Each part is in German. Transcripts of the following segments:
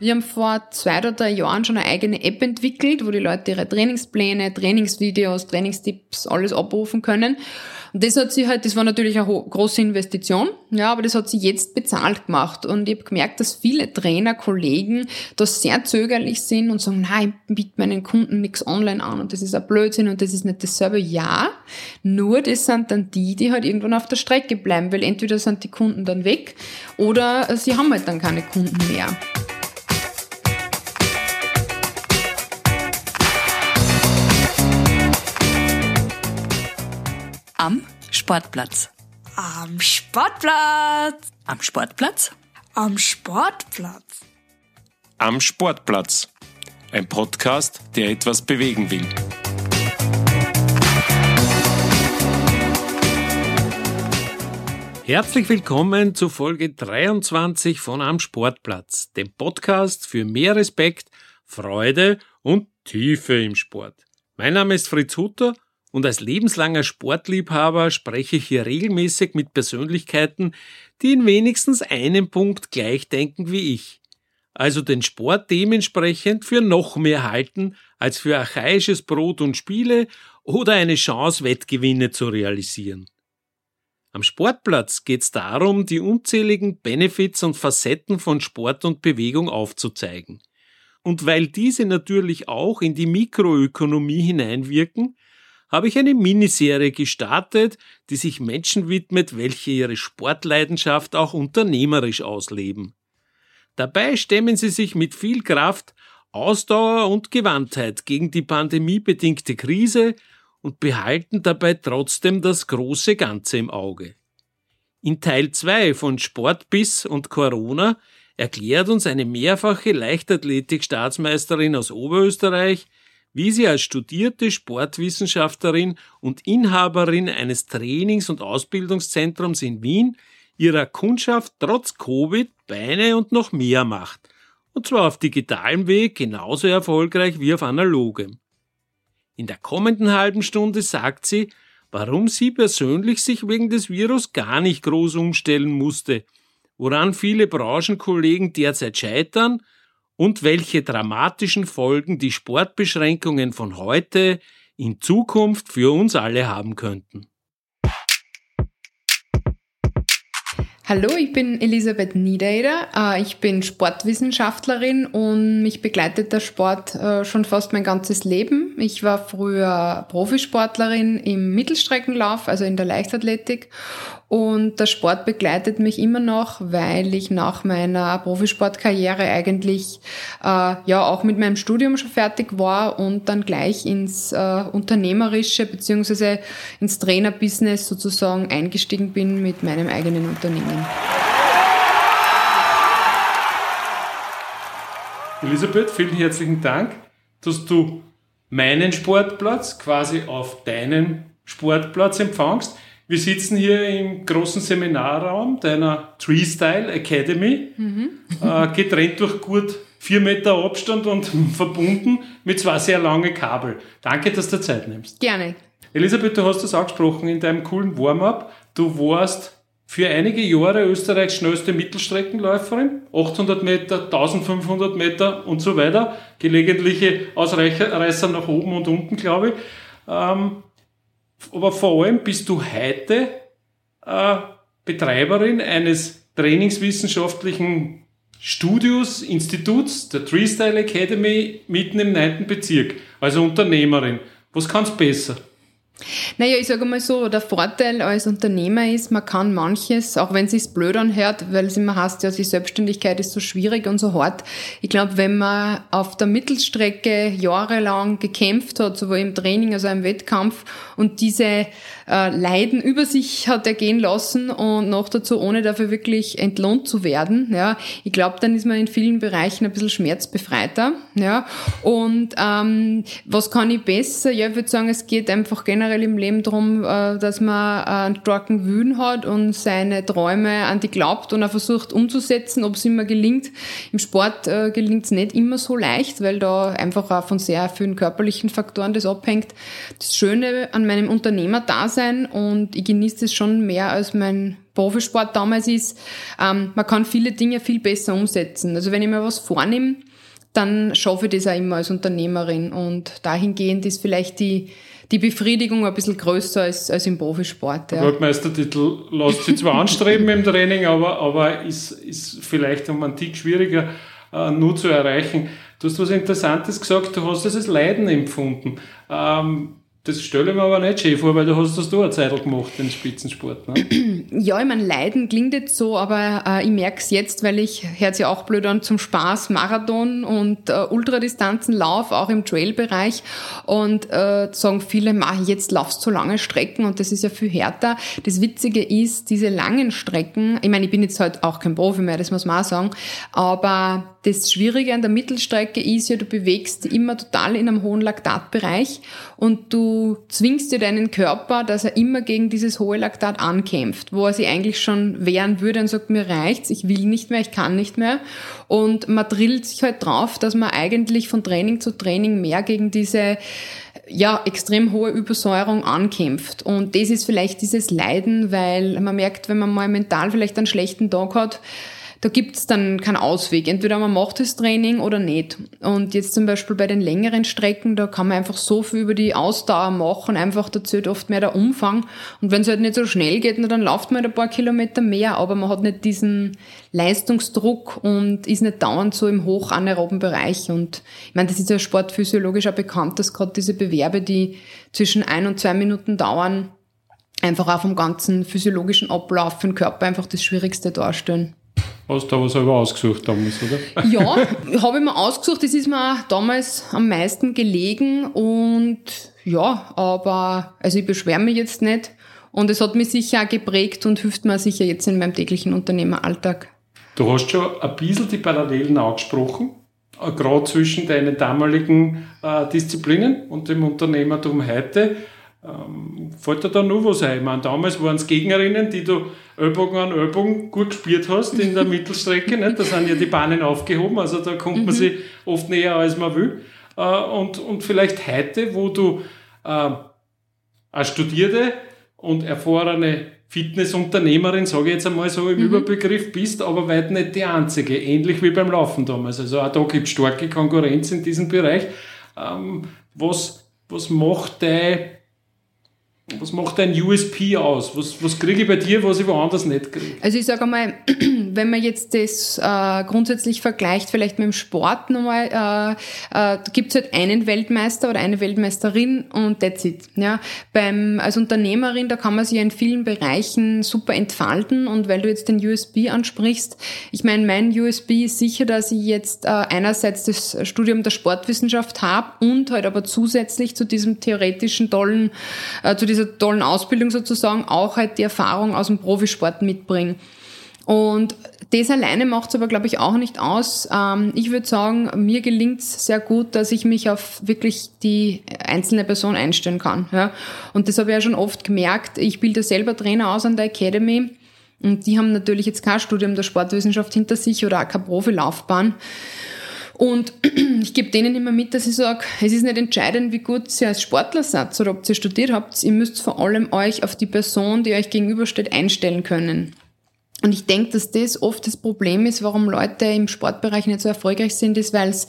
Wir haben vor zwei oder drei Jahren schon eine eigene App entwickelt, wo die Leute ihre Trainingspläne, Trainingsvideos, Trainingstipps, alles abrufen können. Und das hat sie halt, das war natürlich eine große Investition, ja, aber das hat sie jetzt bezahlt gemacht. Und ich habe gemerkt, dass viele Trainer, Kollegen da sehr zögerlich sind und sagen, nein, ich biete meinen Kunden nichts online an und das ist ein Blödsinn und das ist nicht dasselbe. Ja, nur das sind dann die, die halt irgendwann auf der Strecke bleiben, weil entweder sind die Kunden dann weg oder sie haben halt dann keine Kunden mehr. Am Sportplatz. Am Sportplatz. Am Sportplatz. Am Sportplatz. Am Sportplatz. Ein Podcast, der etwas bewegen will. Herzlich willkommen zu Folge 23 von Am Sportplatz, dem Podcast für mehr Respekt, Freude und Tiefe im Sport. Mein Name ist Fritz Hutter und als lebenslanger Sportliebhaber spreche ich hier regelmäßig mit Persönlichkeiten, die in wenigstens einem Punkt gleich denken wie ich. Also den Sport dementsprechend für noch mehr halten als für archaisches Brot und Spiele oder eine Chance, Wettgewinne zu realisieren. Am Sportplatz geht es darum, die unzähligen Benefits und Facetten von Sport und Bewegung aufzuzeigen. Und weil diese natürlich auch in die Mikroökonomie hineinwirken, habe ich eine Miniserie gestartet, die sich Menschen widmet, welche ihre Sportleidenschaft auch unternehmerisch ausleben. Dabei stemmen sie sich mit viel Kraft, Ausdauer und Gewandtheit gegen die pandemiebedingte Krise und behalten dabei trotzdem das große Ganze im Auge. In Teil 2 von Sportbiss und Corona erklärt uns eine mehrfache Leichtathletik-Staatsmeisterin aus Oberösterreich, wie sie als studierte Sportwissenschaftlerin und Inhaberin eines Trainings- und Ausbildungszentrums in Wien ihrer Kundschaft trotz Covid Beine und noch mehr macht. Und zwar auf digitalem Weg genauso erfolgreich wie auf analogem. In der kommenden halben Stunde sagt sie, warum sie persönlich sich wegen des Virus gar nicht groß umstellen musste, woran viele Branchenkollegen derzeit scheitern und welche dramatischen Folgen die Sportbeschränkungen von heute in Zukunft für uns alle haben könnten. Hallo, ich bin Elisabeth Niedereder. Äh, ich bin Sportwissenschaftlerin und mich begleitet der Sport äh, schon fast mein ganzes Leben. Ich war früher Profisportlerin im Mittelstreckenlauf, also in der Leichtathletik und der Sport begleitet mich immer noch, weil ich nach meiner Profisportkarriere eigentlich äh, ja auch mit meinem Studium schon fertig war und dann gleich ins Unternehmerische beziehungsweise ins Trainerbusiness sozusagen eingestiegen bin mit meinem eigenen Unternehmen. Elisabeth, vielen herzlichen Dank, dass du meinen Sportplatz quasi auf deinen Sportplatz empfangst. Wir sitzen hier im großen Seminarraum deiner Tree Style Academy, mhm. äh, getrennt durch gut vier Meter Abstand und verbunden mit zwei sehr langen Kabel. Danke, dass du Zeit nimmst. Gerne. Elisabeth, du hast das angesprochen in deinem coolen Warm-up. Du warst für einige Jahre Österreichs schnellste Mittelstreckenläuferin. 800 Meter, 1500 Meter und so weiter. Gelegentliche Ausreißer nach oben und unten, glaube ich. Ähm, aber vor allem bist du heute äh, Betreiberin eines trainingswissenschaftlichen Studios, Instituts, der Treestyle Academy mitten im 9. Bezirk. Also Unternehmerin. Was kannst besser? Naja, ich sage mal so, der Vorteil als Unternehmer ist, man kann manches, auch wenn es sich blöd anhört, weil es immer heißt, ja, die Selbstständigkeit ist so schwierig und so hart. Ich glaube, wenn man auf der Mittelstrecke jahrelang gekämpft hat, sowohl im Training als auch im Wettkampf und diese äh, Leiden über sich hat ergehen lassen und noch dazu ohne dafür wirklich entlohnt zu werden, ja, ich glaube, dann ist man in vielen Bereichen ein bisschen schmerzbefreiter, ja. Und ähm, was kann ich besser? Ja, ich würde sagen, es geht einfach generell im Leben darum, äh, dass man einen starken Willen hat und seine Träume an die glaubt und er versucht umzusetzen, ob es immer gelingt. Im Sport äh, gelingt es nicht immer so leicht, weil da einfach auch von sehr vielen körperlichen Faktoren das abhängt. Das Schöne an meinem Unternehmer da sein und ich genieße es schon mehr als mein Profisport damals ist, ähm, man kann viele Dinge viel besser umsetzen. Also wenn ich mir was vornehme, dann schaffe ich das auch immer als Unternehmerin. Und dahingehend ist vielleicht die, die Befriedigung ein bisschen größer als, als im Profisport. Ja. Der Weltmeistertitel lässt sich zwar anstreben im Training, aber, aber ist, ist vielleicht um einen Tick schwieriger äh, nur zu erreichen. Du hast was Interessantes gesagt, du hast das als Leiden empfunden. Ähm, das stelle ich mir aber nicht schön vor, weil du hast das du eine Zeit gemacht, den Spitzensport. Ne? Ja, ich meine, Leiden klingt jetzt so, aber äh, ich merke es jetzt, weil ich, hört sich auch blöd an, zum Spaß Marathon und äh, Ultradistanzen lauf, auch im Trail-Bereich. Und äh, sagen viele, mach jetzt laufst du lange Strecken und das ist ja viel härter. Das Witzige ist, diese langen Strecken, ich meine, ich bin jetzt halt auch kein Profi mehr, das muss man auch sagen, aber das Schwierige an der Mittelstrecke ist ja, du bewegst immer total in einem hohen Laktatbereich und du zwingst dir deinen Körper, dass er immer gegen dieses hohe Laktat ankämpft, wo er sich eigentlich schon wehren würde und sagt, mir reicht's, ich will nicht mehr, ich kann nicht mehr. Und man drillt sich halt drauf, dass man eigentlich von Training zu Training mehr gegen diese ja, extrem hohe Übersäuerung ankämpft. Und das ist vielleicht dieses Leiden, weil man merkt, wenn man mal mental vielleicht einen schlechten Tag hat, da gibt's dann keinen Ausweg. Entweder man macht das Training oder nicht. Und jetzt zum Beispiel bei den längeren Strecken, da kann man einfach so viel über die Ausdauer machen, einfach dazu oft mehr der Umfang. Und wenn es halt nicht so schnell geht, dann läuft man halt ein paar Kilometer mehr, aber man hat nicht diesen Leistungsdruck und ist nicht dauernd so im hochanaeroben Bereich. Und ich meine, das ist ja sportphysiologisch auch bekannt, dass gerade diese Bewerbe, die zwischen ein und zwei Minuten dauern, einfach auch vom ganzen physiologischen Ablauf für den Körper einfach das Schwierigste darstellen. Hast du aber selber ausgesucht damals, oder? Ja, habe ich mir ausgesucht. Das ist mir damals am meisten gelegen und ja, aber also ich beschwere mich jetzt nicht und es hat mich sicher auch geprägt und hilft mir sicher jetzt in meinem täglichen Unternehmeralltag. Du hast schon ein bisschen die Parallelen angesprochen, äh, gerade zwischen deinen damaligen äh, Disziplinen und dem Unternehmertum heute. Ähm, fällt dir da nur was ein? Ich meine, damals waren es Gegnerinnen, die du Ellbogen an Ellbogen gut gespielt hast in der Mittelstrecke. Nicht? Da sind ja die Bahnen aufgehoben, also da kommt man mhm. sich oft näher, als man will. Äh, und, und vielleicht heute, wo du äh, eine studierte und erfahrene Fitnessunternehmerin, sage ich jetzt einmal so im mhm. Überbegriff, bist, aber weit nicht die einzige. Ähnlich wie beim Laufen damals. Also auch da gibt es starke Konkurrenz in diesem Bereich. Ähm, was, was macht dein was macht dein USP aus? Was, was kriege ich bei dir, was ich woanders nicht kriege? Also ich sage einmal, wenn man jetzt das äh, grundsätzlich vergleicht, vielleicht mit dem Sport nochmal, äh, äh, gibt es halt einen Weltmeister oder eine Weltmeisterin und that's it. Ja? Beim, als Unternehmerin, da kann man sich in vielen Bereichen super entfalten und weil du jetzt den USB ansprichst, ich meine, mein USB ist sicher, dass ich jetzt äh, einerseits das Studium der Sportwissenschaft habe und halt aber zusätzlich zu diesem theoretischen tollen, äh, zu diesem dieser tollen Ausbildung sozusagen auch halt die Erfahrung aus dem Profisport mitbringen. Und das alleine macht es aber, glaube ich, auch nicht aus. Ähm, ich würde sagen, mir gelingt es sehr gut, dass ich mich auf wirklich die einzelne Person einstellen kann. Ja? Und das habe ich ja schon oft gemerkt. Ich bilde selber Trainer aus an der Academy. Und die haben natürlich jetzt kein Studium der Sportwissenschaft hinter sich oder auch keine Profilaufbahn. Und ich gebe denen immer mit, dass ich sage, es ist nicht entscheidend, wie gut ihr als Sportler seid oder ob ihr studiert habt. Ihr müsst vor allem euch auf die Person, die euch gegenübersteht, einstellen können. Und ich denke, dass das oft das Problem ist, warum Leute im Sportbereich nicht so erfolgreich sind, ist, weil's,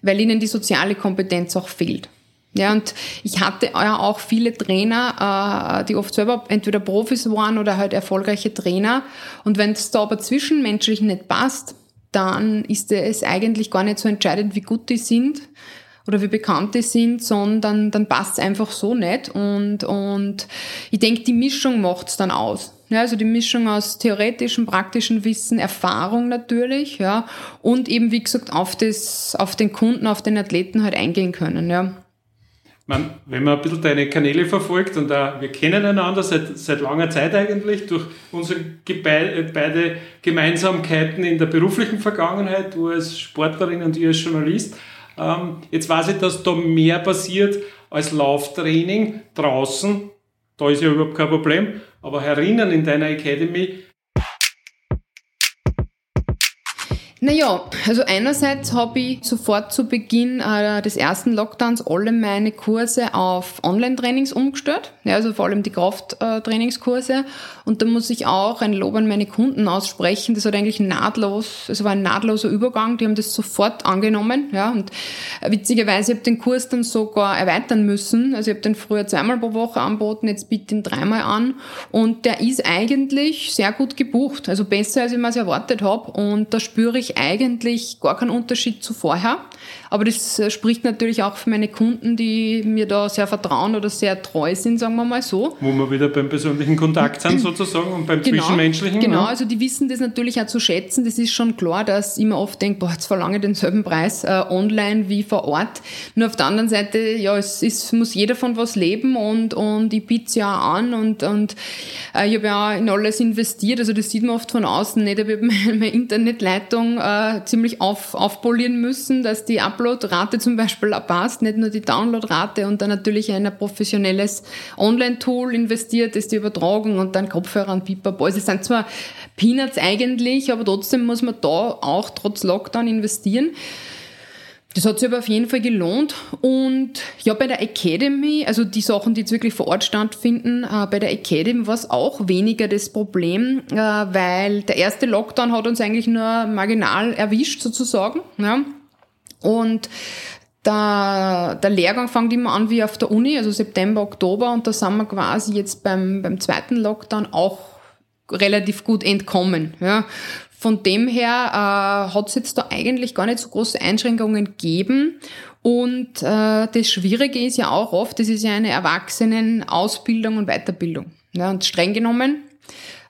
weil ihnen die soziale Kompetenz auch fehlt. Ja, und ich hatte ja auch viele Trainer, äh, die oft selber entweder Profis waren oder halt erfolgreiche Trainer. Und wenn es da aber zwischenmenschlich nicht passt, dann ist es eigentlich gar nicht so entscheidend, wie gut die sind oder wie bekannt die sind, sondern dann passt es einfach so nicht. Und, und ich denke, die Mischung macht es dann aus. Ja, also die Mischung aus theoretischem, praktischen Wissen, Erfahrung natürlich, ja, und eben, wie gesagt, auf das, auf den Kunden, auf den Athleten halt eingehen können, ja. Man, wenn man ein bisschen deine Kanäle verfolgt und auch, wir kennen einander seit, seit langer Zeit eigentlich durch unsere beide Gemeinsamkeiten in der beruflichen Vergangenheit, du als Sportlerin und ich als Journalist. Ähm, jetzt weiß ich, dass da mehr passiert als Lauftraining draußen. Da ist ja überhaupt kein Problem. Aber herinnen in deiner Academy Naja, also einerseits habe ich sofort zu Beginn äh, des ersten Lockdowns alle meine Kurse auf Online-Trainings umgestellt, ja, also vor allem die Krafttrainingskurse. Und da muss ich auch ein Lob an meine Kunden aussprechen. Das hat eigentlich nahtlos, es also war ein nahtloser Übergang. Die haben das sofort angenommen. Ja, und witzigerweise habe ich den Kurs dann sogar erweitern müssen. Also ich habe den früher zweimal pro Woche angeboten, jetzt biete ich ihn dreimal an. Und der ist eigentlich sehr gut gebucht, also besser als ich mir es erwartet habe. Und da spüre ich ich eigentlich gar keinen Unterschied zu vorher. Aber das spricht natürlich auch für meine Kunden, die mir da sehr vertrauen oder sehr treu sind, sagen wir mal so. Wo wir wieder beim persönlichen Kontakt sind sozusagen und beim genau, Zwischenmenschlichen. Genau, ja. also die wissen das natürlich auch zu schätzen. Das ist schon klar, dass ich immer oft denke, boah, jetzt verlange ich denselben Preis äh, online wie vor Ort. Nur auf der anderen Seite, ja, es ist, muss jeder von was leben und, und ich biete es ja auch an und, und äh, ich habe ja auch in alles investiert. Also das sieht man oft von außen nicht. Ich habe meine, meine Internetleitung äh, ziemlich auf, aufpolieren müssen, dass die Uploadrate zum Beispiel passt, nicht nur die Downloadrate und dann natürlich ein professionelles Online-Tool investiert, ist die Übertragung und dann Kopfhörer Pipapo. Also es sind zwar Peanuts eigentlich, aber trotzdem muss man da auch trotz Lockdown investieren. Das hat sich aber auf jeden Fall gelohnt. Und ja, bei der Academy, also die Sachen, die jetzt wirklich vor Ort stattfinden, äh, bei der Academy war es auch weniger das Problem, äh, weil der erste Lockdown hat uns eigentlich nur marginal erwischt sozusagen. Ja. Und der, der Lehrgang fängt immer an wie auf der Uni, also September, Oktober, und da sind wir quasi jetzt beim, beim zweiten Lockdown auch relativ gut entkommen. Ja. Von dem her äh, hat es jetzt da eigentlich gar nicht so große Einschränkungen gegeben. Und äh, das Schwierige ist ja auch oft, das ist ja eine Erwachsenenausbildung und Weiterbildung. Ja, und streng genommen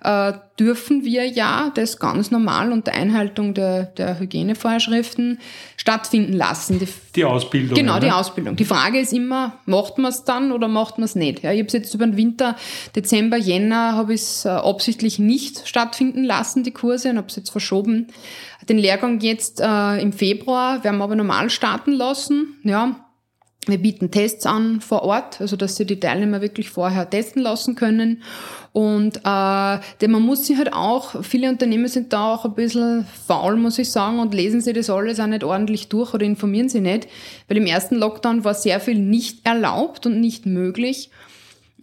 äh, dürfen wir ja das ganz normal unter Einhaltung der, der Hygienevorschriften stattfinden lassen. Die, die Ausbildung. Genau, die ne? Ausbildung. Die Frage ist immer, macht man es dann oder macht man es nicht? Ja, ich habe es jetzt über den Winter, Dezember, Jänner, habe ich es äh, absichtlich nicht stattfinden lassen, die Kurse, und habe es jetzt verschoben. Den Lehrgang jetzt äh, im Februar werden wir aber normal starten lassen. Ja, wir bieten Tests an vor Ort, also dass sie die Teilnehmer wirklich vorher testen lassen können. Und äh, denn man muss sich halt auch, viele Unternehmen sind da auch ein bisschen faul, muss ich sagen, und lesen sie das alles auch nicht ordentlich durch oder informieren sie nicht. Weil im ersten Lockdown war sehr viel nicht erlaubt und nicht möglich.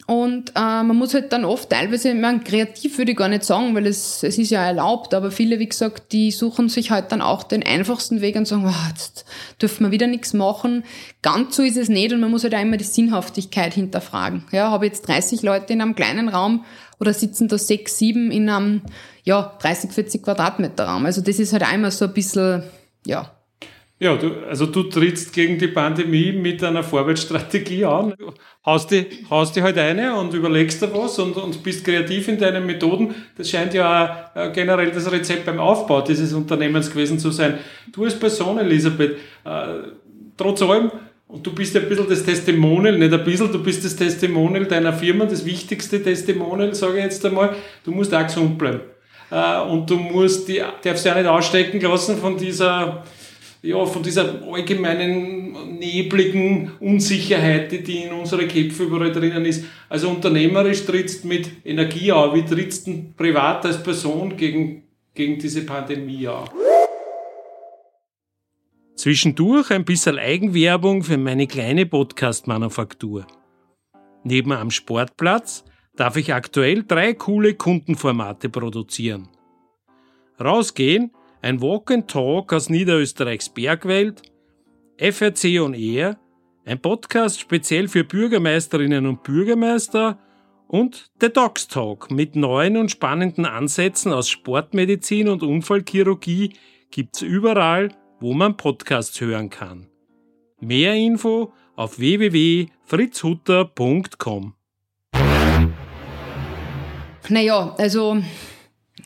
Und äh, man muss halt dann oft teilweise, meine, kreativ würde ich gar nicht sagen, weil es, es ist ja erlaubt, aber viele, wie gesagt, die suchen sich halt dann auch den einfachsten Weg und sagen, oh, jetzt dürfen wir wieder nichts machen. Ganz so ist es nicht und man muss halt auch immer die Sinnhaftigkeit hinterfragen. Ja, habe jetzt 30 Leute in einem kleinen Raum oder sitzen da sechs, sieben in einem, ja, 30, 40 Quadratmeter Raum. Also das ist halt einmal so ein bisschen, ja, ja, du, also du trittst gegen die Pandemie mit einer Vorwärtsstrategie an, haust die, haust die halt eine und überlegst dir was und, und bist kreativ in deinen Methoden. Das scheint ja auch generell das Rezept beim Aufbau dieses Unternehmens gewesen zu sein. Du als Person, Elisabeth, äh, trotz allem, und du bist ein bisschen das Testimonial, nicht ein bisschen, du bist das Testimonial deiner Firma, das wichtigste Testimonial, sage ich jetzt einmal. Du musst auch gesund bleiben. Äh, und du musst die, darfst ja nicht ausstecken lassen von dieser, ja, von dieser allgemeinen nebligen Unsicherheit, die in unsere Köpfe überall drinnen ist. Also unternehmerisch trittst mit Energie auf, wie trittst du privat als Person gegen, gegen diese Pandemie auf? Zwischendurch ein bisschen Eigenwerbung für meine kleine Podcast-Manufaktur. Neben am Sportplatz darf ich aktuell drei coole Kundenformate produzieren. Rausgehen ein Walk and Talk aus Niederösterreichs Bergwelt, FRC on Air, ein Podcast speziell für Bürgermeisterinnen und Bürgermeister und The Docs Talk mit neuen und spannenden Ansätzen aus Sportmedizin und Unfallchirurgie gibt's überall, wo man Podcasts hören kann. Mehr Info auf www.fritzhutter.com. Naja, also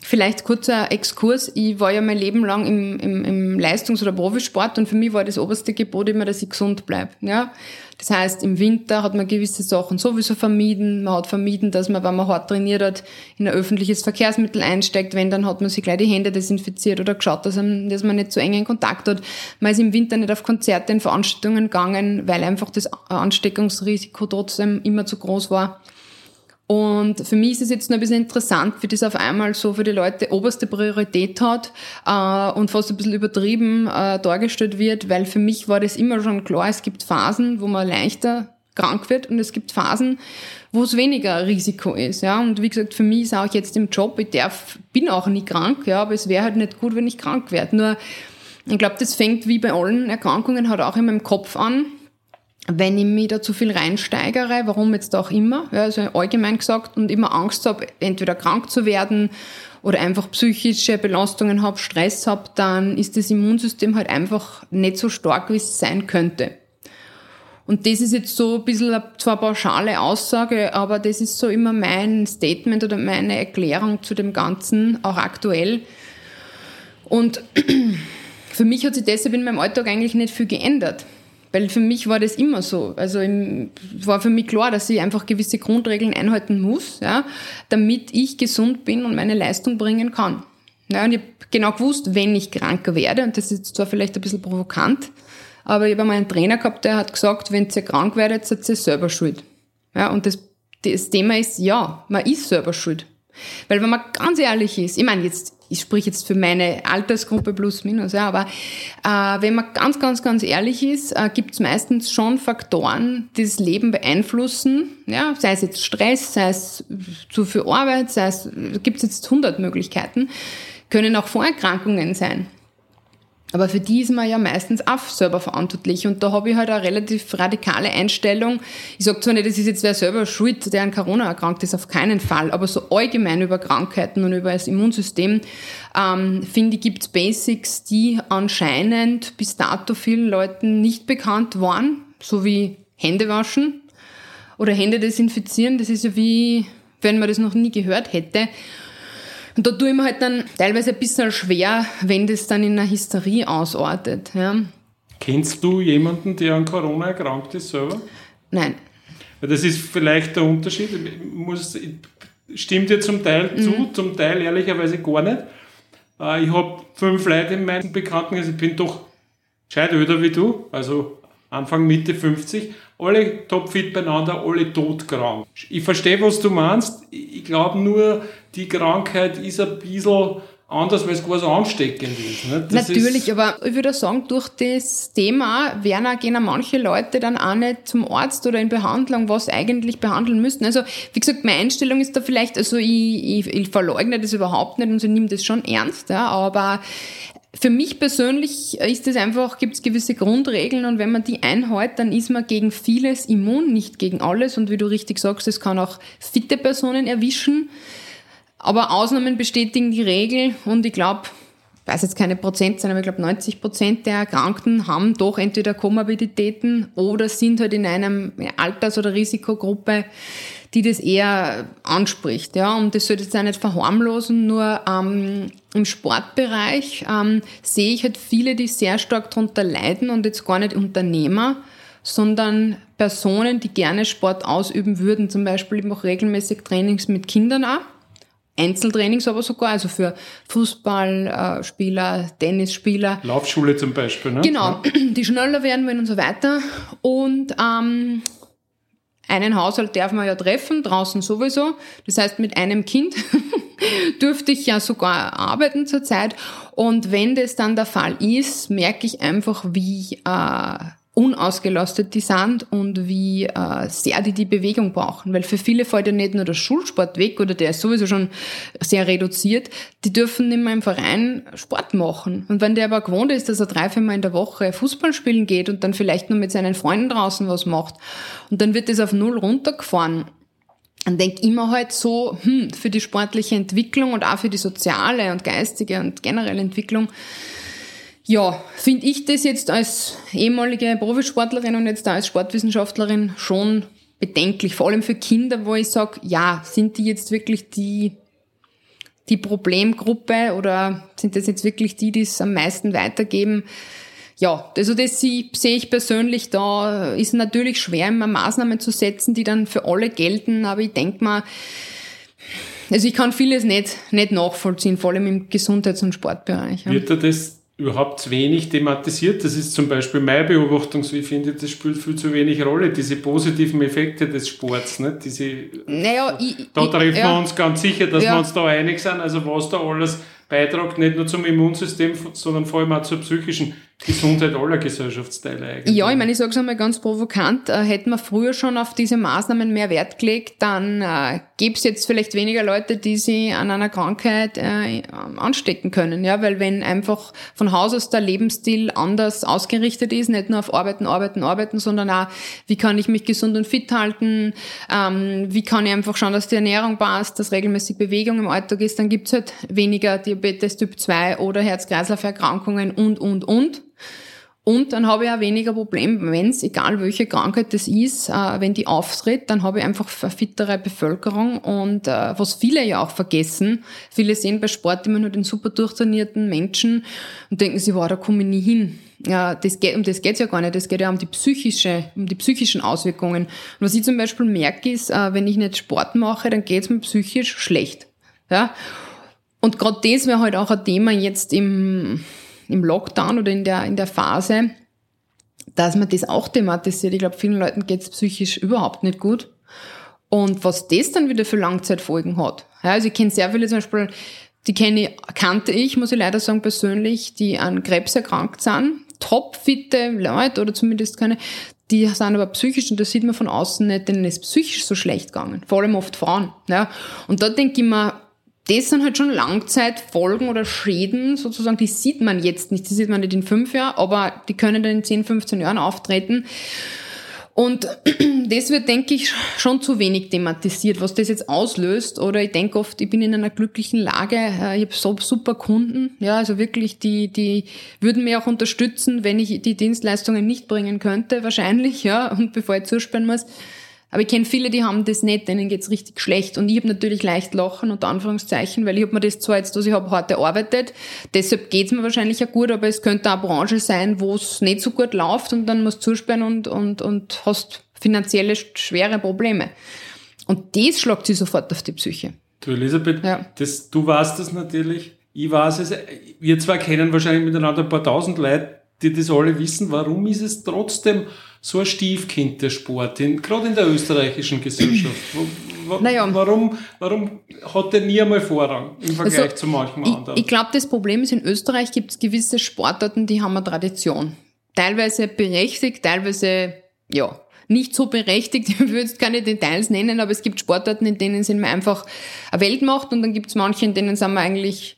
Vielleicht kurzer Exkurs. Ich war ja mein Leben lang im, im, im Leistungs- oder Profisport und für mich war das oberste Gebot immer, dass ich gesund bleibe. Ja? Das heißt, im Winter hat man gewisse Sachen sowieso vermieden. Man hat vermieden, dass man, wenn man hart trainiert hat, in ein öffentliches Verkehrsmittel einsteigt. Wenn, dann hat man sich gleich die Hände desinfiziert oder geschaut, dass, man, dass man nicht zu so engen Kontakt hat. Man ist im Winter nicht auf Konzerte, in Veranstaltungen gegangen, weil einfach das Ansteckungsrisiko trotzdem immer zu groß war. Und für mich ist es jetzt nur ein bisschen interessant, wie das auf einmal so für die Leute oberste Priorität hat äh, und fast ein bisschen übertrieben äh, dargestellt wird, weil für mich war das immer schon klar, es gibt Phasen, wo man leichter krank wird und es gibt Phasen, wo es weniger Risiko ist. Ja? Und wie gesagt, für mich ist auch jetzt im Job, ich darf, bin auch nie krank, ja, aber es wäre halt nicht gut, wenn ich krank werde. Nur, ich glaube, das fängt wie bei allen Erkrankungen halt auch in meinem Kopf an wenn ich mich da zu viel reinsteigere, warum jetzt auch immer, ja, also allgemein gesagt, und immer Angst habe, entweder krank zu werden oder einfach psychische Belastungen habe, Stress habe, dann ist das Immunsystem halt einfach nicht so stark, wie es sein könnte. Und das ist jetzt so ein bisschen eine zwar pauschale Aussage, aber das ist so immer mein Statement oder meine Erklärung zu dem Ganzen, auch aktuell. Und für mich hat sich deshalb in meinem Alltag eigentlich nicht viel geändert. Weil für mich war das immer so. Also im, war für mich klar, dass ich einfach gewisse Grundregeln einhalten muss, ja, damit ich gesund bin und meine Leistung bringen kann. Ja, und ich habe genau gewusst, wenn ich kranker werde, und das ist zwar vielleicht ein bisschen provokant, aber ich habe mal einen Trainer gehabt, der hat gesagt, wenn ihr krank werdet, seid ihr selber schuld. Ja, und das, das Thema ist, ja, man ist selber schuld. Weil wenn man ganz ehrlich ist, ich meine, jetzt ich spreche jetzt für meine Altersgruppe plus minus, ja, aber äh, wenn man ganz, ganz, ganz ehrlich ist, äh, gibt es meistens schon Faktoren, die das Leben beeinflussen, ja, sei es jetzt Stress, sei es zu viel Arbeit, sei es, gibt es jetzt 100 Möglichkeiten, können auch Vorerkrankungen sein. Aber für die ist man ja meistens auch selber verantwortlich. Und da habe ich halt eine relativ radikale Einstellung. Ich sage zwar nicht, das ist jetzt wer selber schuld, der an Corona erkrankt ist, auf keinen Fall. Aber so allgemein über Krankheiten und über das Immunsystem, ähm, finde ich, gibt es Basics, die anscheinend bis dato vielen Leuten nicht bekannt waren. So wie Hände waschen oder Hände desinfizieren. Das ist ja wie, wenn man das noch nie gehört hätte. Und da tue ich mir halt dann teilweise ein bisschen schwer, wenn das dann in einer Hysterie ausartet. Ja. Kennst du jemanden, der an Corona erkrankt ist selber? Nein. Das ist vielleicht der Unterschied. Muss, stimmt dir zum Teil mhm. zu, zum Teil ehrlicherweise gar nicht. Äh, ich habe fünf Leute in meinem Bekanntenkreis, ich bin doch gescheit öder wie du, also Anfang, Mitte 50, alle topfit beieinander, alle todkrank. Ich verstehe, was du meinst. Ich glaube nur, die Krankheit ist ein bisschen anders, weil es so ansteckend ist. Ne? Natürlich, aber ich würde sagen, durch das Thema werden gehen manche Leute dann auch nicht zum Arzt oder in Behandlung, was eigentlich behandeln müssten. Also, wie gesagt, meine Einstellung ist da vielleicht, also ich, ich, ich verleugne das überhaupt nicht und ich nehme das schon ernst, ja, aber für mich persönlich ist es einfach, gibt es gewisse Grundregeln und wenn man die einhält, dann ist man gegen vieles immun, nicht gegen alles. Und wie du richtig sagst, es kann auch fitte Personen erwischen. Aber Ausnahmen bestätigen die Regel und ich glaube, ich weiß jetzt keine Prozentzahlen, aber ich glaube 90 Prozent der Erkrankten haben doch entweder Komorbiditäten oder sind halt in einem Alters- oder Risikogruppe, die das eher anspricht. Ja, und das sollte jetzt auch nicht verharmlosen, nur ähm, im Sportbereich ähm, sehe ich halt viele, die sehr stark darunter leiden und jetzt gar nicht Unternehmer, sondern Personen, die gerne Sport ausüben würden. Zum Beispiel, ich mache regelmäßig Trainings mit Kindern auch. Einzeltrainings aber sogar, also für Fußballspieler, Tennisspieler. Laufschule zum Beispiel, ne? Genau, die schneller werden wollen und so weiter. Und ähm, einen Haushalt darf man ja treffen, draußen sowieso. Das heißt, mit einem Kind dürfte ich ja sogar arbeiten zurzeit. Und wenn das dann der Fall ist, merke ich einfach, wie äh, unausgelastet die sind und wie äh, sehr die die Bewegung brauchen. Weil für viele fällt ja nicht nur der Schulsport weg oder der ist sowieso schon sehr reduziert. Die dürfen nicht mehr im Verein Sport machen. Und wenn der aber gewohnt ist, dass er drei, viermal in der Woche Fußball spielen geht und dann vielleicht nur mit seinen Freunden draußen was macht und dann wird das auf null runtergefahren dann denke immer halt so, hm, für die sportliche Entwicklung und auch für die soziale und geistige und generelle Entwicklung ja, finde ich das jetzt als ehemalige Profisportlerin und jetzt da als Sportwissenschaftlerin schon bedenklich, vor allem für Kinder, wo ich sage, ja, sind die jetzt wirklich die, die Problemgruppe oder sind das jetzt wirklich die, die es am meisten weitergeben? Ja, also das sehe ich persönlich, da ist natürlich schwer, immer Maßnahmen zu setzen, die dann für alle gelten, aber ich denke mal, also ich kann vieles nicht, nicht nachvollziehen, vor allem im Gesundheits- und Sportbereich. Wird dir das überhaupt zu wenig thematisiert. Das ist zum Beispiel meine Beobachtung, so ich finde, das spielt viel zu wenig Rolle, diese positiven Effekte des Sports. Nicht? Diese, Naja, ich, da ich, treffen ja. wir uns ganz sicher, dass Ja. wir uns da einig sind, also was da alles beiträgt, nicht nur zum Immunsystem, sondern vor allem auch zur psychischen Gesundheit aller Gesellschaftsteile eigentlich. Ja, ich meine, ich sage es einmal ganz provokant, äh, hätten wir früher schon auf diese Maßnahmen mehr Wert gelegt, dann äh, gäbe es jetzt vielleicht weniger Leute, die sich an einer Krankheit äh, anstecken können. Ja, weil wenn einfach von Haus aus der Lebensstil anders ausgerichtet ist, nicht nur auf Arbeiten, Arbeiten, Arbeiten, sondern auch, wie kann ich mich gesund und fit halten, ähm, wie kann ich einfach schauen, dass die Ernährung passt, dass regelmäßig Bewegung im Alltag ist, dann gibt's halt weniger Diabetes Typ 2 oder Herz-Kreislauf-Erkrankungen und, und, und. Und dann habe ich auch weniger Problem, wenn es, egal welche Krankheit das ist, äh, wenn die auftritt, dann habe ich einfach eine fittere Bevölkerung. Und äh, was viele ja auch vergessen, viele sehen bei Sport immer nur den super durchtrainierten Menschen und denken sich, wow, da komme ich nie hin. Ja, das geht, um das geht's ja gar nicht. Es geht ja um die psychische, um die psychischen Auswirkungen. Und was ich zum Beispiel merke, ist, äh, wenn ich nicht Sport mache, dann geht's mir psychisch schlecht. Ja? Und gerade das wäre halt auch ein Thema jetzt im, im Lockdown oder in der, in der Phase, dass man das auch thematisiert. Ich glaube, vielen Leuten geht's psychisch überhaupt nicht gut. Und was das dann wieder für Langzeitfolgen hat. Ja, also ich kenne sehr viele zum Beispiel, die kenne kannte ich, muss ich leider sagen, persönlich, die an Krebs erkrankt sind. Topfitte Leute oder zumindest keine, die sind aber psychisch und das sieht man von außen nicht, denen ist psychisch so schlecht gegangen. Vor allem oft Frauen. Ja. Und da denke ich mir, das sind halt schon Langzeitfolgen oder Schäden sozusagen, die sieht man jetzt nicht, die sieht man nicht in fünf Jahren, aber die können dann in 10, 15 Jahren auftreten. Und das wird, denke ich, schon zu wenig thematisiert, was das jetzt auslöst. Oder ich denke oft, ich bin in einer glücklichen Lage, äh, ich habe so super Kunden, ja, also wirklich, die, die würden mir auch unterstützen, wenn ich die Dienstleistungen nicht bringen könnte, wahrscheinlich, ja, und bevor ich zusperren muss. Aber ich kenne viele, die haben das nicht, denen geht's richtig schlecht. Und ich habe natürlich leicht lachen, unter Anführungszeichen, weil ich habe mir das zwar jetzt, was ich habe, hart erarbeitet. Deshalb geht's mir wahrscheinlich ja gut, aber es könnte auch eine Branche sein, wo es nicht so gut läuft und dann musst du zusperren und, und, und hast finanzielle schwere Probleme. Und das schlagt sie sofort auf die Psyche. Du Elisabeth, Ja. das, du weißt das natürlich, ich weiß es, wir zwei kennen wahrscheinlich miteinander ein paar tausend Leute, die das alle wissen. Warum ist es trotzdem so ein Stiefkind der Sport, in, gerade in der österreichischen Gesellschaft? Naja. warum, warum hat der nie einmal Vorrang im Vergleich Also, zu manchem Ich, anderen? ich glaube, das Problem ist, in Österreich gibt es gewisse Sportarten, die haben eine Tradition. Teilweise berechtigt, teilweise, ja, nicht so berechtigt. Ich würde jetzt keine Details nennen, aber es gibt Sportarten, in denen sind wir einfach eine Weltmacht und dann gibt es manche, in denen sind wir eigentlich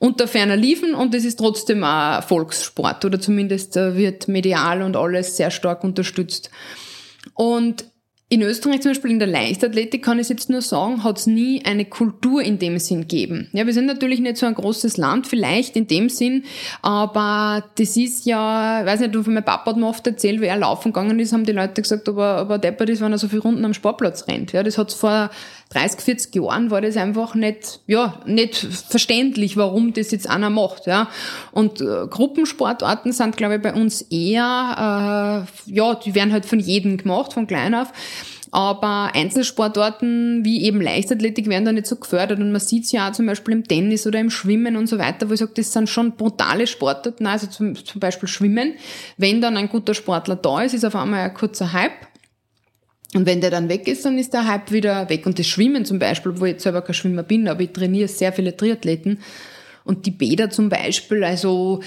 unter ferner Liefen und es ist trotzdem ein Volkssport oder zumindest äh, wird medial und alles sehr stark unterstützt. Und in Österreich zum Beispiel in der Leichtathletik kann ich jetzt nur sagen, hat es nie eine Kultur in dem Sinn gegeben. Ja, wir sind natürlich nicht so ein großes Land, vielleicht in dem Sinn, aber das ist ja, ich weiß nicht, meinem Papa hat mir oft erzählt, wie er laufen gegangen ist, haben die Leute gesagt, ob er, ob er deppert ist, wenn er so viele Runden am Sportplatz rennt. Ja, das hat's vor 30, 40 Jahren war das einfach nicht, ja, nicht verständlich, warum das jetzt einer macht, ja. Und äh, Gruppensportarten sind, glaube ich, bei uns eher, äh, ja, die werden halt von jedem gemacht, von klein auf. Aber Einzelsportarten wie eben Leichtathletik werden da nicht so gefördert. Und man sieht's ja auch zum Beispiel im Tennis oder im Schwimmen und so weiter, wo ich sage, das sind schon brutale Sportarten, also zum, zum Beispiel Schwimmen. Wenn dann ein guter Sportler da ist, ist auf einmal ein kurzer Hype. Und wenn der dann weg ist, dann ist der Hype wieder weg. Und das Schwimmen zum Beispiel, wo ich jetzt selber kein Schwimmer bin, aber ich trainiere sehr viele Triathleten. Und die Bäder zum Beispiel, also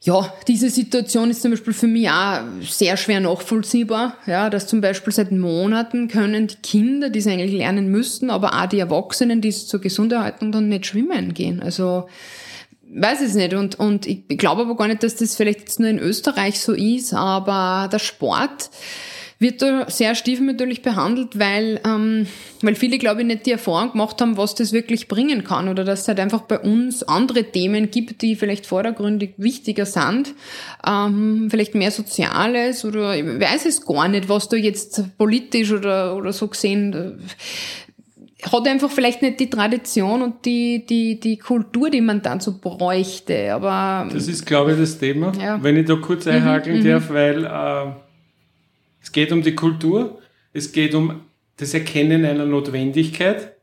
ja, diese Situation ist zum Beispiel für mich auch sehr schwer nachvollziehbar. Ja, dass zum Beispiel seit Monaten können die Kinder, die es eigentlich lernen müssten, aber auch die Erwachsenen, die zur Gesunderhaltung dann nicht schwimmen gehen. Also weiß es nicht und, und ich glaube aber gar nicht, dass das vielleicht jetzt nur in Österreich so ist, aber der Sport wird da sehr stiefmütterlich behandelt, weil, ähm, weil viele, glaube ich, nicht die Erfahrung gemacht haben, was das wirklich bringen kann oder dass es halt einfach bei uns andere Themen gibt, die vielleicht vordergründig wichtiger sind, ähm, vielleicht mehr Soziales oder ich weiß es gar nicht, was da jetzt politisch oder, oder so gesehen äh, hat einfach vielleicht nicht die Tradition und die, die, die Kultur, die man dazu bräuchte, aber Das ist, glaube ich, das Thema. Ja. Wenn ich da kurz einhaken darf, weil äh, es geht um die Kultur, es geht um das Erkennen einer Notwendigkeit.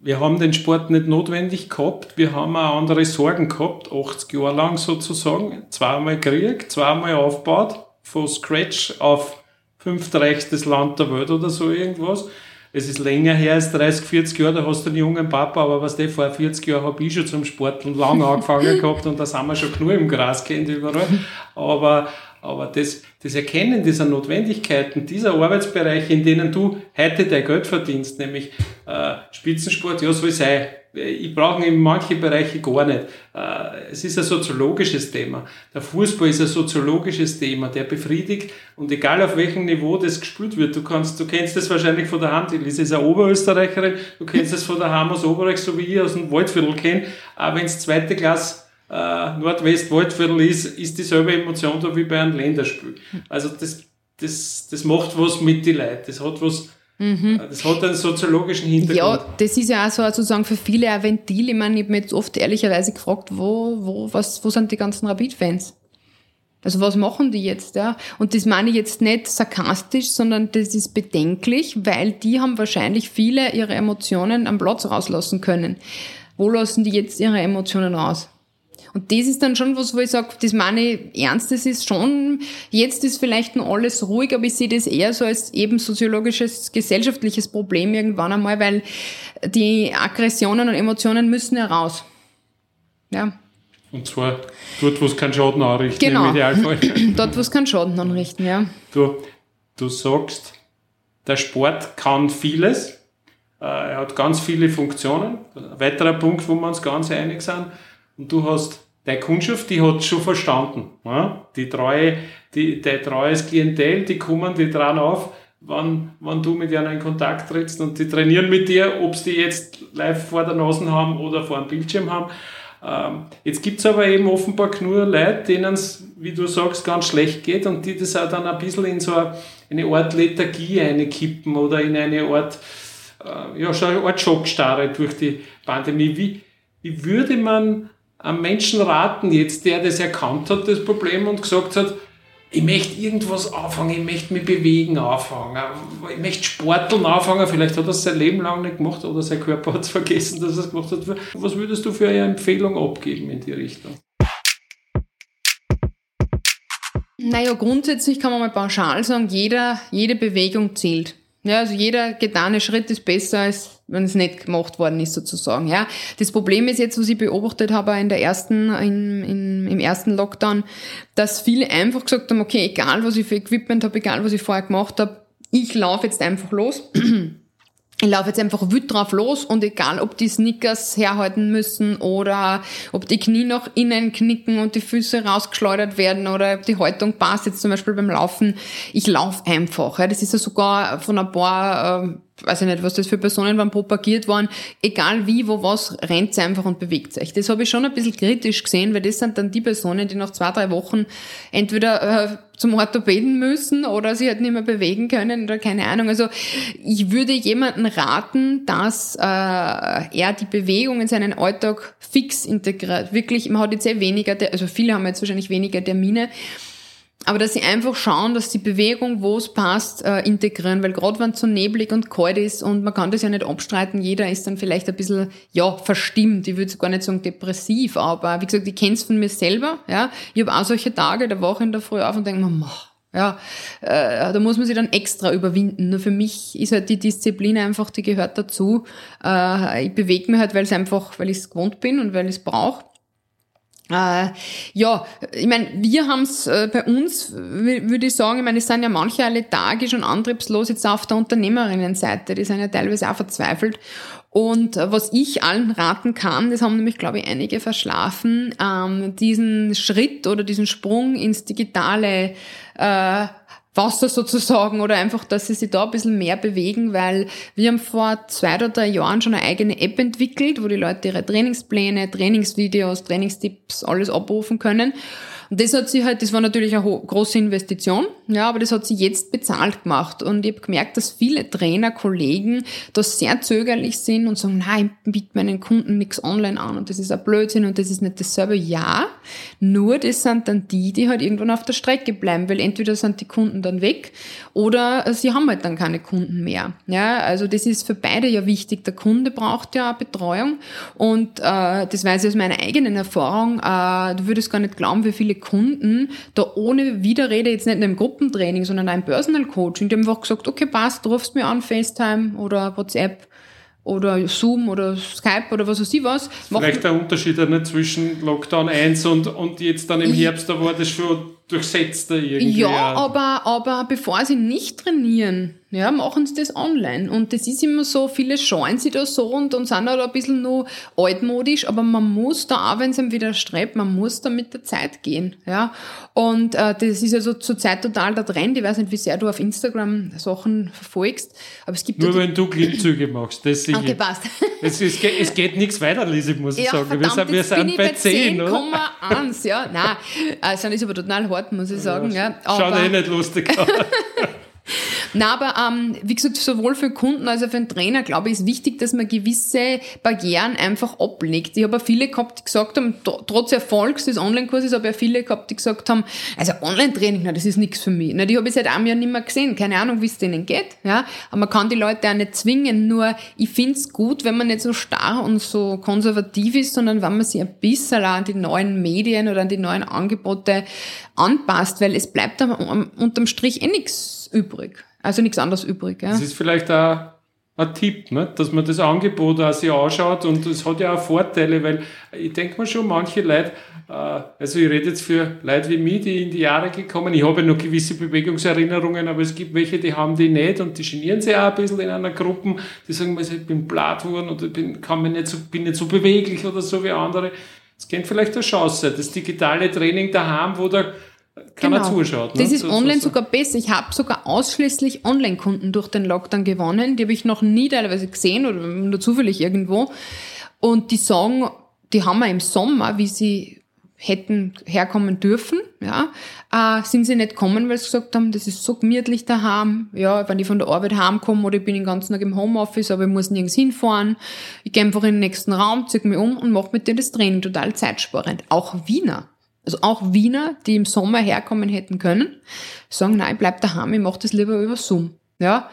wir haben den Sport nicht notwendig gehabt, wir haben auch andere Sorgen gehabt, 80 Jahre lang sozusagen, zweimal Krieg, zweimal aufgebaut, von Scratch auf fünftreichstes Land der Welt oder so irgendwas. Es ist länger her als 30, 40 Jahre, da hast du einen jungen Papa, aber was der vor 40 Jahren habe ich schon zum Sporteln lang angefangen gehabt und da sind wir schon genug im Gras kennt überall. Aber aber das, das Erkennen dieser Notwendigkeiten, dieser Arbeitsbereiche, in denen du heute dein Geld verdienst, nämlich äh, Spitzensport, ja, soll sein. Ich brauche in manche Bereiche gar nicht. Äh, es ist ein soziologisches Thema. Der Fußball ist ein soziologisches Thema, der befriedigt und egal auf welchem Niveau das gespielt wird, du kannst, du kennst das wahrscheinlich von der Hand, die Lisa ist eine Oberösterreicherin, du kennst das von der Ham aus Oberreich, so wie ich aus dem Waldviertel kenne, aber es zweite Klasse äh, Nordwest-Waldviertel ist, ist dieselbe Emotion da wie bei einem Länderspiel. Also das, das, das macht was mit den Leuten. Das hat was, mhm. das hat einen soziologischen Hintergrund. Ja, das ist ja auch so sozusagen für viele ein Ventil. Ich meine, ich habe mich jetzt oft ehrlicherweise gefragt, wo, wo, was, wo sind die ganzen Rapid-Fans? Also was machen die jetzt, ja? Und das meine ich jetzt nicht sarkastisch, sondern das ist bedenklich, weil die haben wahrscheinlich viele ihre Emotionen am Platz rauslassen können. Wo lassen die jetzt ihre Emotionen raus? Und das ist dann schon was, wo ich sage, das meine ich ernst, das ist schon, jetzt ist vielleicht noch alles ruhig, aber ich sehe das eher so als eben soziologisches, gesellschaftliches Problem irgendwann einmal, weil die Aggressionen und Emotionen müssen heraus. Ja. Und zwar dort, wo es keinen Schaden anrichten, genau. im Idealfall. dort, wo es keinen Schaden anrichten, ja. Du, du sagst, der Sport kann vieles. Äh, er hat ganz viele Funktionen. Ein weiterer Punkt, wo wir uns ganz einig sind. Und du hast deine Kundschaft, die hat schon verstanden. Ja? Die treue, die, dein treues Klientel, die kommen, die dran auf, wann, wann du mit ihnen in Kontakt trittst und die trainieren mit dir, ob sie die jetzt live vor der Nase haben oder vor dem Bildschirm haben. Ähm, jetzt gibt's aber eben offenbar nur Leute, denen es, wie du sagst, ganz schlecht geht und die das auch dann ein bisschen in so eine Art Lethargie einkippen oder in eine Art, äh, ja, schon eine Art Schockstarre durch die Pandemie. Wie, wie würde man einem Menschen raten, jetzt der das erkannt hat, das Problem, und gesagt hat, ich möchte irgendwas anfangen, ich möchte mich bewegen anfangen, ich möchte Sporteln anfangen, vielleicht hat er es sein Leben lang nicht gemacht oder sein Körper hat es vergessen, dass er es gemacht hat. Was würdest du für eine Empfehlung abgeben in die Richtung? Naja, grundsätzlich kann man mal pauschal sagen, jeder, jede Bewegung zählt. Ja, also jeder getane Schritt ist besser, als wenn es nicht gemacht worden ist, sozusagen. Ja, das Problem ist jetzt, was ich beobachtet habe in der ersten, in, in, im ersten Lockdown, dass viele einfach gesagt haben, okay, egal was ich für Equipment habe, egal was ich vorher gemacht habe, ich laufe jetzt einfach los. ich laufe jetzt einfach wütend drauf los und egal, ob die Snickers herhalten müssen oder ob die Knie noch innen knicken und die Füße rausgeschleudert werden oder ob die Haltung passt, jetzt zum Beispiel beim Laufen, ich laufe einfach. Das ist ja sogar von ein paar äh, weiß ich nicht, was das für Personen waren, propagiert worden, egal wie, wo was, rennt einfach und bewegt euch. Das habe ich schon ein bisschen kritisch gesehen, weil das sind dann die Personen, die nach zwei, drei Wochen entweder äh, zum Orthopäden müssen oder sie halt nicht mehr bewegen können oder keine Ahnung. Also ich würde jemanden raten, dass äh, er die Bewegung in seinen Alltag fix integriert. Wirklich, man hat jetzt sehr weniger, also viele haben jetzt wahrscheinlich weniger Termine, aber dass sie einfach schauen, dass die Bewegung, wo es passt, äh, integrieren, weil gerade wenn es so neblig und kalt ist und man kann das ja nicht abstreiten, jeder ist dann vielleicht ein bisschen, ja, verstimmt. Ich würde gar nicht sagen depressiv, aber wie gesagt, ich kenne es von mir selber, ja. Ich habe auch solche Tage, da wache ich in der Früh auf und denke mir, ja, äh, da muss man sich dann extra überwinden. Nur für mich ist halt die Disziplin einfach, die gehört dazu. Äh, ich bewege mich halt, weil es einfach, weil ich es gewohnt bin und weil ich es brauche. Äh, ja, ich meine, wir haben es äh, bei uns, würde ich sagen, ich meine, es sind ja manche auch lethargisch und antriebslos jetzt auf der Unternehmerinnenseite, die sind ja teilweise auch verzweifelt. Und äh, was ich allen raten kann, das haben nämlich, glaube ich, einige verschlafen, ähm, diesen Schritt oder diesen Sprung ins digitale äh, Wasser sozusagen oder einfach, dass sie sich da ein bisschen mehr bewegen, weil wir haben vor zwei oder drei Jahren schon eine eigene App entwickelt, wo die Leute ihre Trainingspläne, Trainingsvideos, Trainingstipps, alles abrufen können. Und das hat sie halt, das war natürlich eine große Investition, ja, aber das hat sie jetzt bezahlt gemacht. Und ich habe gemerkt, dass viele Trainer, Kollegen da sehr zögerlich sind und sagen, nein, ich biete meinen Kunden nichts online an und das ist ein Blödsinn und das ist nicht dasselbe. Ja, nur das sind dann die, die halt irgendwann auf der Strecke bleiben, weil entweder sind die Kunden dann weg oder sie haben halt dann keine Kunden mehr. Ja, also das ist für beide ja wichtig. Der Kunde braucht ja Betreuung und äh, das weiß ich aus meiner eigenen Erfahrung. Äh, du würdest gar nicht glauben, wie viele Kunden da ohne Widerrede, jetzt nicht nur im Gruppentraining, sondern im Personal Coaching, die haben einfach gesagt, okay, passt, du rufst mir an, FaceTime oder WhatsApp oder Zoom oder Skype oder was weiß ich was. Vielleicht der Unterschied nicht zwischen Lockdown 1 und, und jetzt dann im Herbst, da war das schon durchsetzter irgendwie. Ja, aber, aber bevor sie nicht trainieren, ja, machen sie das online. Und das ist immer so, viele scheuen sich da so und, und sind halt ein bisschen nur altmodisch, aber man muss da, auch wenn es einem wieder strebt, man muss da mit der Zeit gehen. Ja. Und äh, das ist also zurzeit total der Trend. Ich weiß nicht, wie sehr du auf Instagram Sachen verfolgst, aber es gibt Nur wenn du Klimmzüge machst, das sicher. Okay, passt. Es, es, geht, es geht nichts weiter, Lisi, muss ich ja, sagen. Verdammt, wir sind, wir sind bei 10, 10 oder? 1, ja. Nein, also das ist aber total hart, muss ich sagen. Ja, Schaut eh nicht lustig aus. Na, aber ähm, wie gesagt, sowohl für Kunden als auch für den Trainer, glaube ich, ist wichtig, dass man gewisse Barrieren einfach ablegt. Ich habe auch viele gehabt, die gesagt haben, trotz Erfolgs des Online-Kurses habe ich auch viele gehabt, die gesagt haben, also Online-Training, na, das ist nichts für mich. Na, die habe ich seit einem Jahr nicht mehr gesehen. Keine Ahnung, wie es denen geht. Ja? Aber man kann die Leute auch nicht zwingen. Nur ich finde es gut, wenn man nicht so starr und so konservativ ist, sondern wenn man sich ein bisschen an die neuen Medien oder an die neuen Angebote anpasst, weil es bleibt unterm Strich eh nichts übrig. Also nichts anderes übrig. Ja. Das ist vielleicht auch ein Tipp, ne? dass man das Angebot auch sich anschaut und es hat ja auch Vorteile, weil ich denke mir schon, manche Leute, äh, also ich rede jetzt für Leute wie mich, die in die Jahre gekommen, ich habe ja noch gewisse Bewegungserinnerungen, aber es gibt welche, die haben die nicht und die genieren sich auch ein bisschen in einer Gruppe, die sagen, ich bin blatt worden oder bin, kann mich nicht so, bin nicht so beweglich oder so wie andere. Es kennt vielleicht eine Chance, das digitale Training daheim, wo der keiner genau. zuschaut. Ne? Das ist so, online so, so. sogar besser. Ich habe sogar ausschließlich Online-Kunden durch den Lockdown gewonnen. Die habe ich noch nie teilweise gesehen oder nur zufällig irgendwo. Und die sagen, die haben wir im Sommer, wie sie hätten herkommen dürfen, ja, äh, sind sie nicht gekommen, weil sie gesagt haben, das ist so gemütlich daheim, ja, wenn ich von der Arbeit heimkomme oder ich bin den ganzen Tag im Homeoffice, aber ich muss nirgends hinfahren, ich gehe einfach in den nächsten Raum, ziehe mich um und mache mit denen das Training total zeitsparend. Auch Wiener also auch Wiener, die im Sommer herkommen hätten können, sagen, nein, bleib daheim, ich mache das lieber über Zoom. Ja,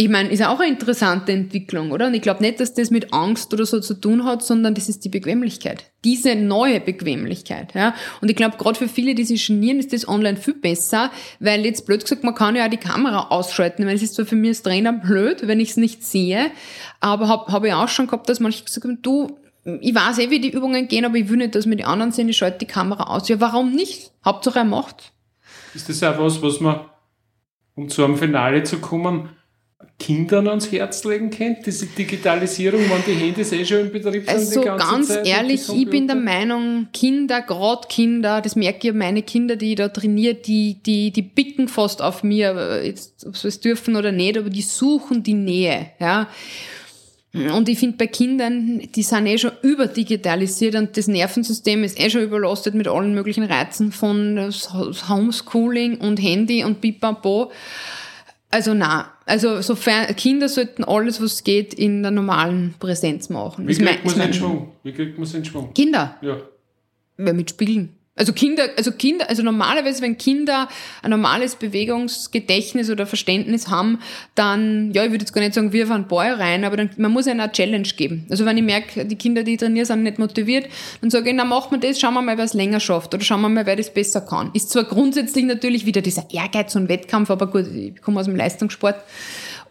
ich meine, ist auch eine interessante Entwicklung, oder? Und ich glaube nicht, dass das mit Angst oder so zu tun hat, sondern das ist die Bequemlichkeit. Diese neue Bequemlichkeit, ja. Und ich glaube, gerade für viele, die sich genieren, ist das online viel besser, weil jetzt blöd gesagt, man kann ja auch die Kamera ausschalten, weil es ist zwar für mich als Trainer blöd, wenn ich es nicht sehe, aber habe hab ich auch schon gehabt, dass manche gesagt haben, du, ich weiß eh, wie die Übungen gehen, aber ich will nicht, dass mir die anderen sehen, ich schalte die Kamera aus. Ja, warum nicht? Hauptsache er macht. Ist das auch was, was man, um zu einem Finale zu kommen, Kindern ans Herz legen kennt, diese Digitalisierung, wenn die Handys eh schon im Betrieb sind? Also ganz Zeit ehrlich, ich bin der Meinung, Kinder, gerade Kinder, das merke ich meine Kinder, die ich da trainiere, die, die, die bicken fast auf mir, jetzt, ob sie es dürfen oder nicht, aber die suchen die Nähe, ja. Und ich finde bei Kindern, die sind eh schon überdigitalisiert und das Nervensystem ist eh schon überlastet mit allen möglichen Reizen von Homeschooling und Handy und Pipapo. Also na, also sofern Kinder sollten alles, was geht, in der normalen Präsenz machen. Wie kriegt man es in Schwung? Wie kriegt man es in Schwung? Kinder? Ja. ja. Mit Spielen. Also Kinder, also Kinder, also normalerweise, wenn Kinder ein normales Bewegungsgedächtnis oder Verständnis haben, dann, ja, ich würde jetzt gar nicht sagen, wir fahren Ball rein, aber dann, man muss ihnen eine Challenge geben. Also wenn ich merke, die Kinder, die trainieren, sind nicht motiviert, dann sage ich, na, machen wir das, schauen wir mal, wer es länger schafft oder schauen wir mal, wer das besser kann. Ist zwar grundsätzlich natürlich wieder dieser Ehrgeiz und Wettkampf, aber gut, ich komme aus dem Leistungssport.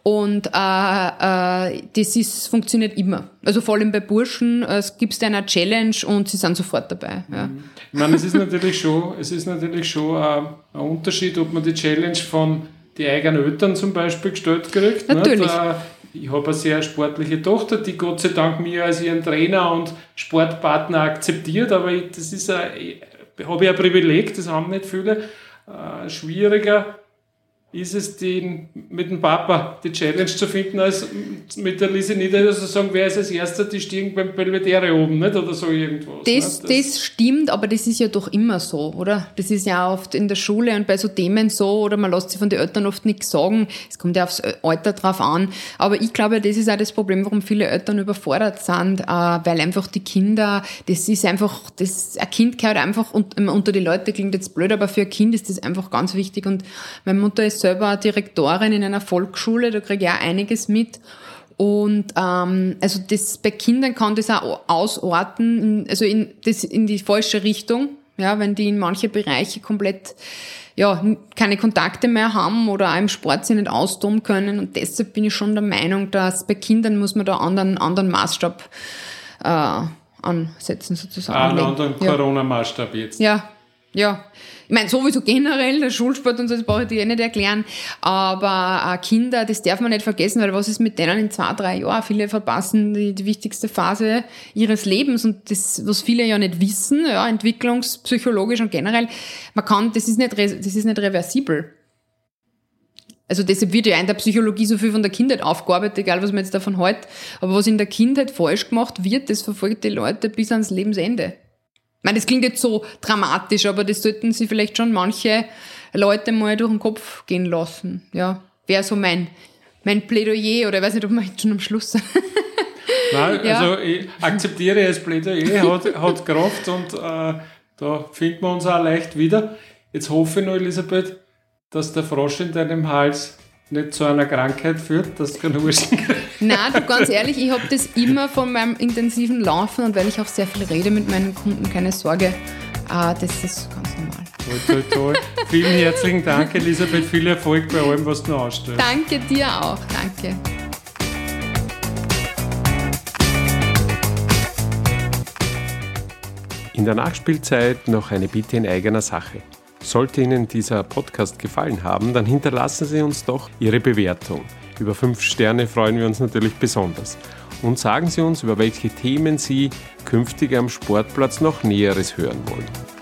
Und äh, äh, das ist, funktioniert immer. Also vor allem bei Burschen äh, gibt es eine Challenge und sie sind sofort dabei. Ja. Ich meine, es ist natürlich schon, es ist natürlich schon äh, ein Unterschied, ob man die Challenge von die eigenen Eltern zum Beispiel gestellt kriegt. Natürlich. Nicht? Ich habe eine sehr sportliche Tochter, die Gott sei Dank mir als ihren Trainer und Sportpartner akzeptiert, aber ich, das ist ein, habe ich ein Privileg, das haben nicht viele. Äh, schwieriger ist es, den, mit dem Papa die Challenge zu finden, als mit der Lise Nieder zu sagen, wer ist als erster die Stiegen beim Belvedere oben, nicht? Oder so irgendwas. Das, das, das, stimmt, aber das ist ja doch immer so, oder? Das ist ja oft in der Schule und bei so Themen so, oder man lässt sich von den Eltern oft nichts sagen. Es kommt ja aufs Alter drauf an. Aber ich glaube, das ist auch das Problem, warum viele Eltern überfordert sind, äh, weil einfach die Kinder, das ist einfach, das, ein Kind gehört einfach unter die Leute, klingt jetzt blöd, aber für ein Kind ist das einfach ganz wichtig. Und meine Mutter ist selber Direktorin in einer Volksschule, da kriege ich auch einiges mit. Und ähm, also das bei Kindern kann das auch ausarten, also in, das, in die falsche Richtung, ja, wenn die in manche Bereiche komplett ja, keine Kontakte mehr haben oder auch im Sport sich nicht austoben können. Und deshalb bin ich schon der Meinung, dass bei Kindern muss man da anderen, anderen Maßstab äh, ansetzen sozusagen. Ah, einen anderen ja. Corona-Maßstab jetzt. Ja, ja, ich meine, sowieso generell, der Schulsport und so, das brauche ich dir eh nicht erklären. Aber äh, Kinder, das darf man nicht vergessen, weil was ist mit denen in zwei, drei Jahren? Viele verpassen die, die wichtigste Phase ihres Lebens und das, was viele ja nicht wissen, ja, entwicklungspsychologisch und generell, man kann, das ist nicht, das ist nicht reversibel. Also deshalb wird ja in der Psychologie so viel von der Kindheit aufgearbeitet, egal was man jetzt davon hält. Aber was in der Kindheit falsch gemacht wird, das verfolgt die Leute bis ans Lebensende. Ich meine, das klingt jetzt so dramatisch, aber das sollten sich vielleicht schon manche Leute mal durch den Kopf gehen lassen. Ja, wäre so mein, mein Plädoyer oder ich weiß nicht, ob wir jetzt schon am Schluss sind. Nein, ja. also ich akzeptiere es Plädoyer, hat, hat Kraft und äh, da finden wir uns auch leicht wieder. Jetzt hoffe ich noch, Elisabeth, dass der Frosch in deinem Hals nicht zu einer Krankheit führt, dass du keine Urschen Nein, du, ganz ehrlich, ich habe das immer von meinem intensiven Laufen und weil ich auch sehr viel rede mit meinen Kunden, keine Sorge, ah, das ist ganz normal. Toll, toll, toll. Vielen herzlichen Dank, Elisabeth. Viel Erfolg bei allem, was du noch ausstellst. Danke dir auch. Danke. In der Nachspielzeit noch eine Bitte in eigener Sache. Sollte Ihnen dieser Podcast gefallen haben, dann hinterlassen Sie uns doch Ihre Bewertung. Über fünf Sterne freuen wir uns natürlich besonders. Und sagen Sie uns, über welche Themen Sie künftig am Sportplatz noch Näheres hören wollen.